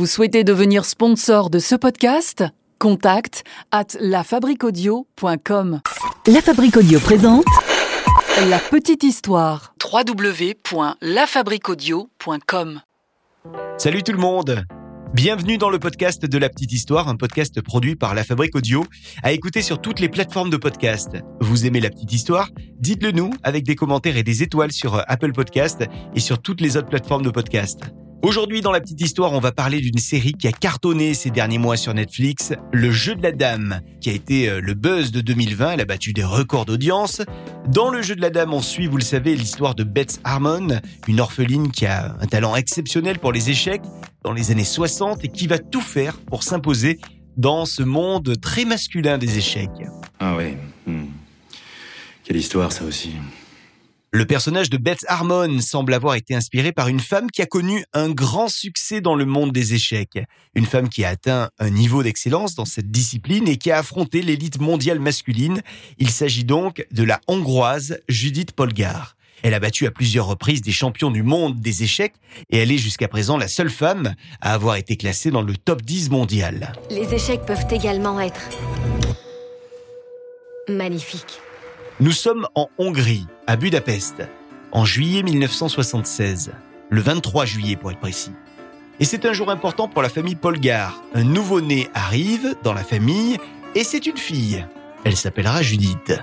Vous souhaitez devenir sponsor de ce podcast? Contact à lafabriquaudio.com. La Fabrique Audio présente La petite histoire. www.lafabriquaudio.com. Salut tout le monde Bienvenue dans le podcast de La Petite Histoire, un podcast produit par La Fabrique Audio, à écouter sur toutes les plateformes de podcast. Vous aimez La Petite Histoire? Dites-le nous avec des commentaires et des étoiles sur Apple Podcast et sur toutes les autres plateformes de podcast. Aujourd'hui, dans la petite histoire, on va parler d'une série qui a cartonné ces derniers mois sur Netflix, Le Jeu de la Dame, qui a été euh, le buzz de 2020. Elle a battu des records d'audience. Dans Le Jeu de la Dame, on suit, vous le savez, l'histoire de Beth Harmon, une orpheline qui a un talent exceptionnel pour les échecs dans les années 60 et qui va tout faire pour s'imposer dans ce monde très masculin des échecs. Ah ouais. hmm. Quelle histoire ça aussi. Le personnage de Beth Harmon semble avoir été inspiré par une femme qui a connu un grand succès dans le monde des échecs. Une femme qui a atteint un niveau d'excellence dans cette discipline et qui a affronté l'élite mondiale masculine. Il s'agit donc de la hongroise Judith Polgar. Elle a battu à plusieurs reprises des champions du monde des échecs et elle est jusqu'à présent la seule femme à avoir été classée dans le top 10 mondial. Les échecs peuvent également être magnifiques. Nous sommes en Hongrie, à Budapest, en juillet 1976, le 23 juillet pour être précis. Et c'est un jour important pour la famille Polgar. Un nouveau-né arrive dans la famille et c'est une fille. Elle s'appellera Judith.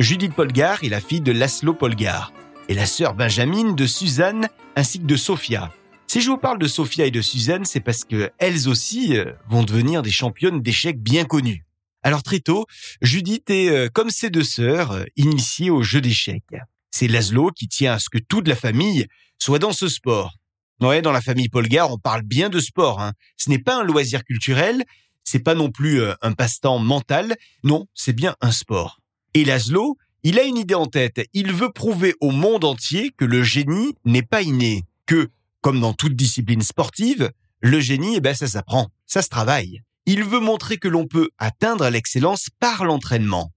Judith Polgar est la fille de Laszlo Polgar et la sœur Benjamin de Suzanne ainsi que de Sofia. Si je vous parle de Sofia et de Suzanne, c'est parce que elles aussi euh, vont devenir des championnes d'échecs bien connues. Alors très tôt, Judith est, euh, comme ses deux sœurs, euh, initiée au jeu d'échecs. C'est Laszlo qui tient à ce que toute la famille soit dans ce sport. Ouais, dans la famille Polgar, on parle bien de sport. Hein. Ce n'est pas un loisir culturel, c'est pas non plus euh, un passe-temps mental. Non, c'est bien un sport. Et Laszlo, il a une idée en tête. Il veut prouver au monde entier que le génie n'est pas inné, que, comme dans toute discipline sportive, le génie, eh ben, ça s'apprend, ça se travaille. Il veut montrer que l'on peut atteindre l'excellence par l'entraînement.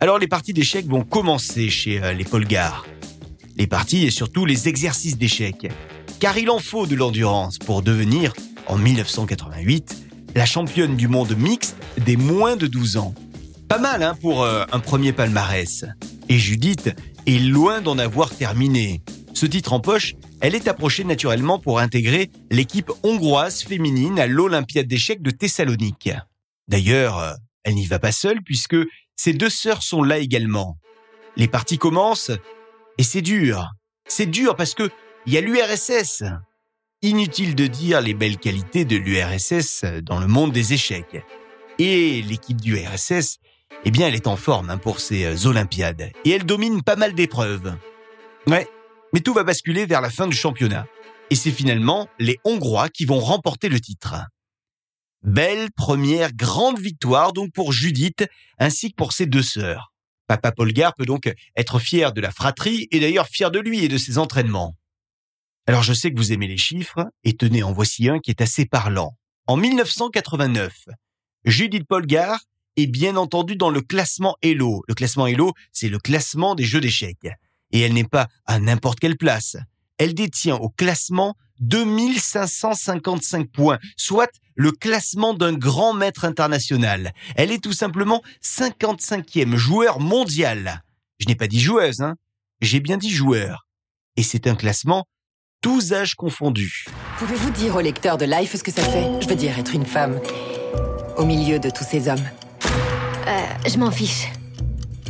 Alors les parties d'échecs vont commencer chez euh, les Polgars. Les parties et surtout les exercices d'échecs. Car il en faut de l'endurance pour devenir, en 1988, la championne du monde mixte des moins de 12 ans. Pas mal hein, pour euh, un premier palmarès. Et Judith est loin d'en avoir terminé. Ce titre en poche, elle est approchée naturellement pour intégrer l'équipe hongroise féminine à l'Olympiade d'échecs de Thessalonique. D'ailleurs, euh, elle n'y va pas seule puisque ses deux sœurs sont là également. Les parties commencent et c'est dur. C'est dur parce que il y a l'URSS. Inutile de dire les belles qualités de l'URSS dans le monde des échecs. Et l'équipe du RSS, eh bien, elle est en forme hein, pour ces euh, Olympiades et elle domine pas mal d'épreuves. Ouais, mais tout va basculer vers la fin du championnat. Et c'est finalement les Hongrois qui vont remporter le titre. Belle première grande victoire donc pour Judith ainsi que pour ses deux sœurs. Papa Polgar peut donc être fier de la fratrie et d'ailleurs fier de lui et de ses entraînements. Alors je sais que vous aimez les chiffres et tenez en voici un qui est assez parlant. En 1989, Judith Polgar est bien entendu dans le classement Elo. Le classement Elo, c'est le classement des jeux d'échecs. Et elle n'est pas à n'importe quelle place. Elle détient au classement 2555 points, soit le classement d'un grand maître international. Elle est tout simplement 55e joueur mondial. Je n'ai pas dit joueuse, hein. J'ai bien dit joueur. Et c'est un classement tous âges confondus. Pouvez-vous dire au lecteur de Life ce que ça fait? Je veux dire, être une femme au milieu de tous ces hommes. Euh, je m'en fiche.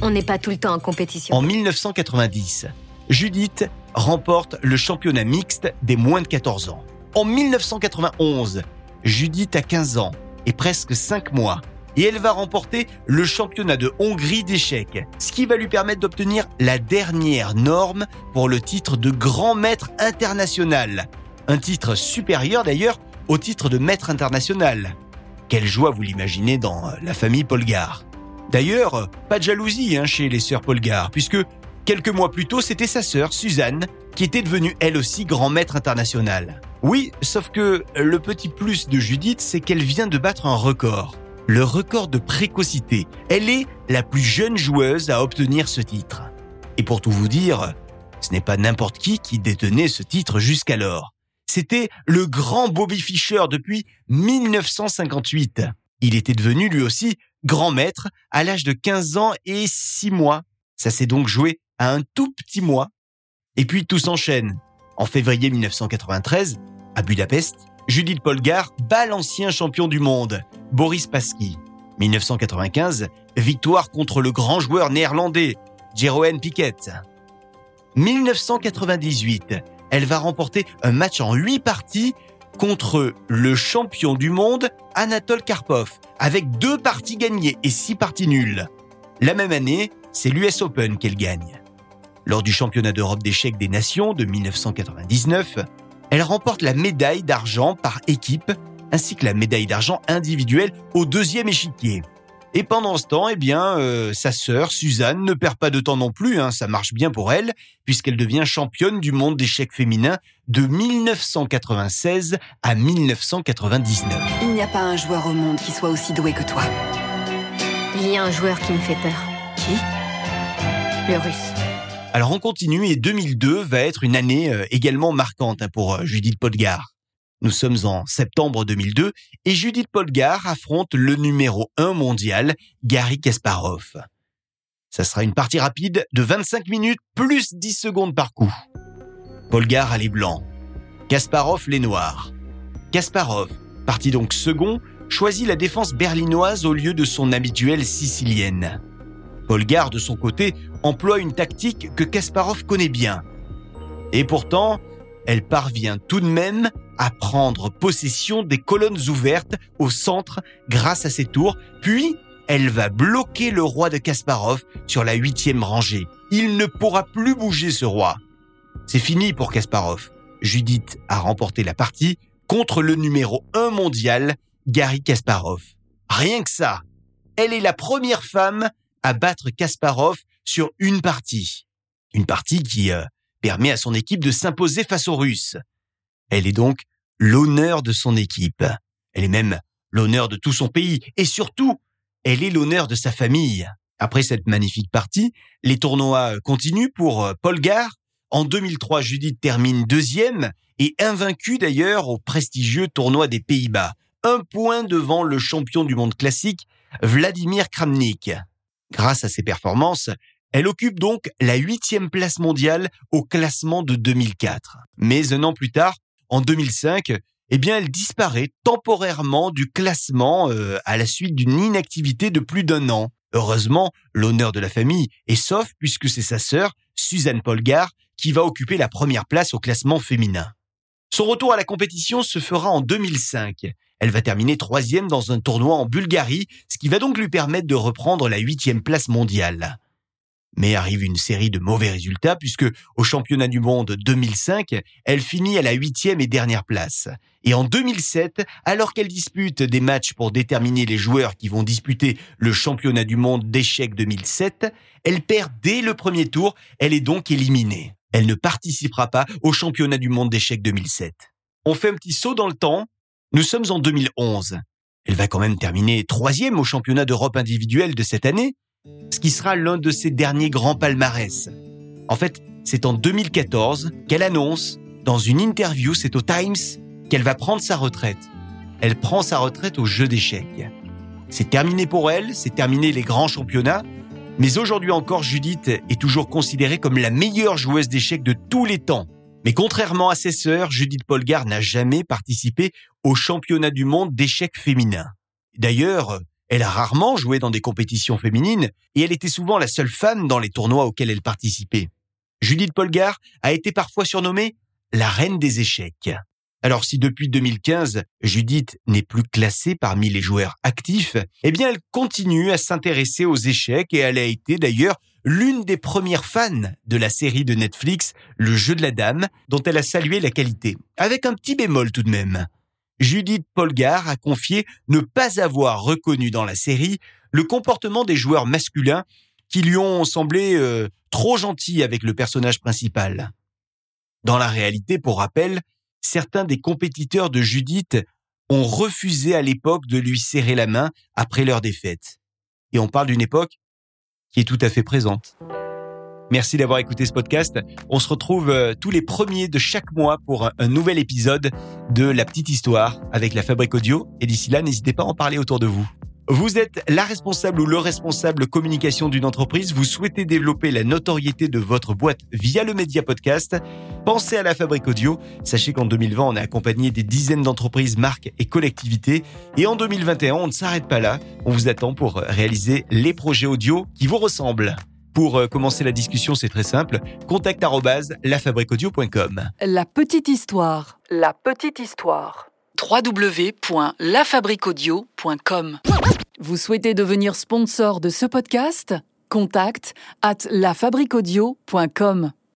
On n'est pas tout le temps en compétition. En 1990, Judith remporte le championnat mixte des moins de 14 ans. En 1991, Judith a 15 ans et presque 5 mois. Et elle va remporter le championnat de Hongrie d'échecs, ce qui va lui permettre d'obtenir la dernière norme pour le titre de grand maître international. Un titre supérieur d'ailleurs au titre de maître international. Quelle joie vous l'imaginez dans la famille Polgar. D'ailleurs, pas de jalousie hein, chez les sœurs Polgar, puisque quelques mois plus tôt, c'était sa sœur, Suzanne, qui était devenue elle aussi grand maître international. Oui, sauf que le petit plus de Judith, c'est qu'elle vient de battre un record. Le record de précocité. Elle est la plus jeune joueuse à obtenir ce titre. Et pour tout vous dire, ce n'est pas n'importe qui qui détenait ce titre jusqu'alors. c'était le grand Bobby Fischer depuis 1958. Il était devenu lui aussi grand maître à l'âge de 15 ans et 6 mois. Ça s'est donc joué à un tout petit mois. Et puis tout s'enchaîne. En février 1993, à Budapest, Judith Polgar bat l'ancien champion du monde, Boris Pasky. 1995, victoire contre le grand joueur néerlandais, Jeroen Piquet. 1998, elle va remporter un match en 8 parties contre le champion du monde, Anatole Karpov, avec deux parties gagnées et six parties nulles. La même année, c'est l'US Open qu'elle gagne. Lors du championnat d'Europe d'échecs des nations de 1999, elle remporte la médaille d'argent par équipe ainsi que la médaille d'argent individuelle au deuxième échiquier. Et pendant ce temps, eh bien, euh, sa sœur Suzanne ne perd pas de temps non plus. Hein, ça marche bien pour elle, puisqu'elle devient championne du monde d'échecs féminin de 1996 à 1999. Il n'y a pas un joueur au monde qui soit aussi doué que toi. Il y a un joueur qui me fait peur. Qui? Le russe. Alors on continue et 2002 va être une année euh, également marquante hein, pour euh, Judith Polgar. Nous sommes en septembre 2002 et Judith Polgar affronte le numéro 1 mondial, Gary Kasparov. Ça sera une partie rapide de 25 minutes plus 10 secondes par coup. Polgar a les blancs, Kasparov les noirs. Kasparov, parti donc second, choisit la défense berlinoise au lieu de son habituelle sicilienne. Polgar, de son côté, emploie une tactique que Kasparov connaît bien. Et pourtant, elle parvient tout de même à prendre possession des colonnes ouvertes au centre grâce à ses tours, puis elle va bloquer le roi de Kasparov sur la huitième rangée. Il ne pourra plus bouger ce roi. C'est fini pour Kasparov. Judith a remporté la partie contre le numéro 1 mondial, Gary Kasparov. Rien que ça. Elle est la première femme à battre Kasparov sur une partie. Une partie qui euh, permet à son équipe de s'imposer face aux Russes. Elle est donc l'honneur de son équipe. Elle est même l'honneur de tout son pays. Et surtout, elle est l'honneur de sa famille. Après cette magnifique partie, les tournois continuent pour euh, Paul. En 2003, Judith termine deuxième et invaincue d'ailleurs au prestigieux tournoi des Pays-Bas. Un point devant le champion du monde classique, Vladimir Kramnik. Grâce à ses performances, elle occupe donc la huitième place mondiale au classement de 2004. Mais un an plus tard, en 2005, eh elle disparaît temporairement du classement euh, à la suite d'une inactivité de plus d'un an. Heureusement, l'honneur de la famille est sauf puisque c'est sa sœur, Suzanne Polgar, qui va occuper la première place au classement féminin. Son retour à la compétition se fera en 2005. Elle va terminer troisième dans un tournoi en Bulgarie, ce qui va donc lui permettre de reprendre la huitième place mondiale. Mais arrive une série de mauvais résultats puisque au championnat du monde 2005, elle finit à la huitième et dernière place. Et en 2007, alors qu'elle dispute des matchs pour déterminer les joueurs qui vont disputer le championnat du monde d'échecs 2007, elle perd dès le premier tour, elle est donc éliminée. Elle ne participera pas au championnat du monde d'échecs 2007. On fait un petit saut dans le temps. Nous sommes en 2011. Elle va quand même terminer troisième au championnat d'Europe individuel de cette année, ce qui sera l'un de ses derniers grands palmarès. En fait, c'est en 2014 qu'elle annonce, dans une interview, c'est au Times, qu'elle va prendre sa retraite. Elle prend sa retraite au jeu d'échecs. C'est terminé pour elle, c'est terminé les grands championnats, mais aujourd'hui encore, Judith est toujours considérée comme la meilleure joueuse d'échecs de tous les temps. Mais contrairement à ses sœurs, Judith Polgar n'a jamais participé au championnat du monde d'échecs féminin. D'ailleurs, elle a rarement joué dans des compétitions féminines et elle était souvent la seule femme dans les tournois auxquels elle participait. Judith Polgar a été parfois surnommée la reine des échecs. Alors si depuis 2015, Judith n'est plus classée parmi les joueurs actifs, eh bien elle continue à s'intéresser aux échecs et elle a été d'ailleurs l'une des premières fans de la série de Netflix Le jeu de la dame, dont elle a salué la qualité. Avec un petit bémol tout de même. Judith Polgar a confié ne pas avoir reconnu dans la série le comportement des joueurs masculins qui lui ont semblé euh, trop gentils avec le personnage principal. Dans la réalité, pour rappel, certains des compétiteurs de Judith ont refusé à l'époque de lui serrer la main après leur défaite. Et on parle d'une époque qui est tout à fait présente. Merci d'avoir écouté ce podcast. On se retrouve euh, tous les premiers de chaque mois pour un nouvel épisode de La Petite Histoire avec la Fabrique Audio. Et d'ici là, n'hésitez pas à en parler autour de vous. Vous êtes la responsable ou le responsable communication d'une entreprise, vous souhaitez développer la notoriété de votre boîte via le média podcast, pensez à la fabrique audio. Sachez qu'en 2020, on a accompagné des dizaines d'entreprises, marques et collectivités. Et en 2021, on ne s'arrête pas là. On vous attend pour réaliser les projets audio qui vous ressemblent. Pour euh, commencer la discussion, c'est très simple. Contact lafabriqueaudio.com. La petite histoire. La petite histoire. www.lafabriquaudio.com Vous souhaitez devenir sponsor de ce podcast? Contact at lafabriquaudio.com.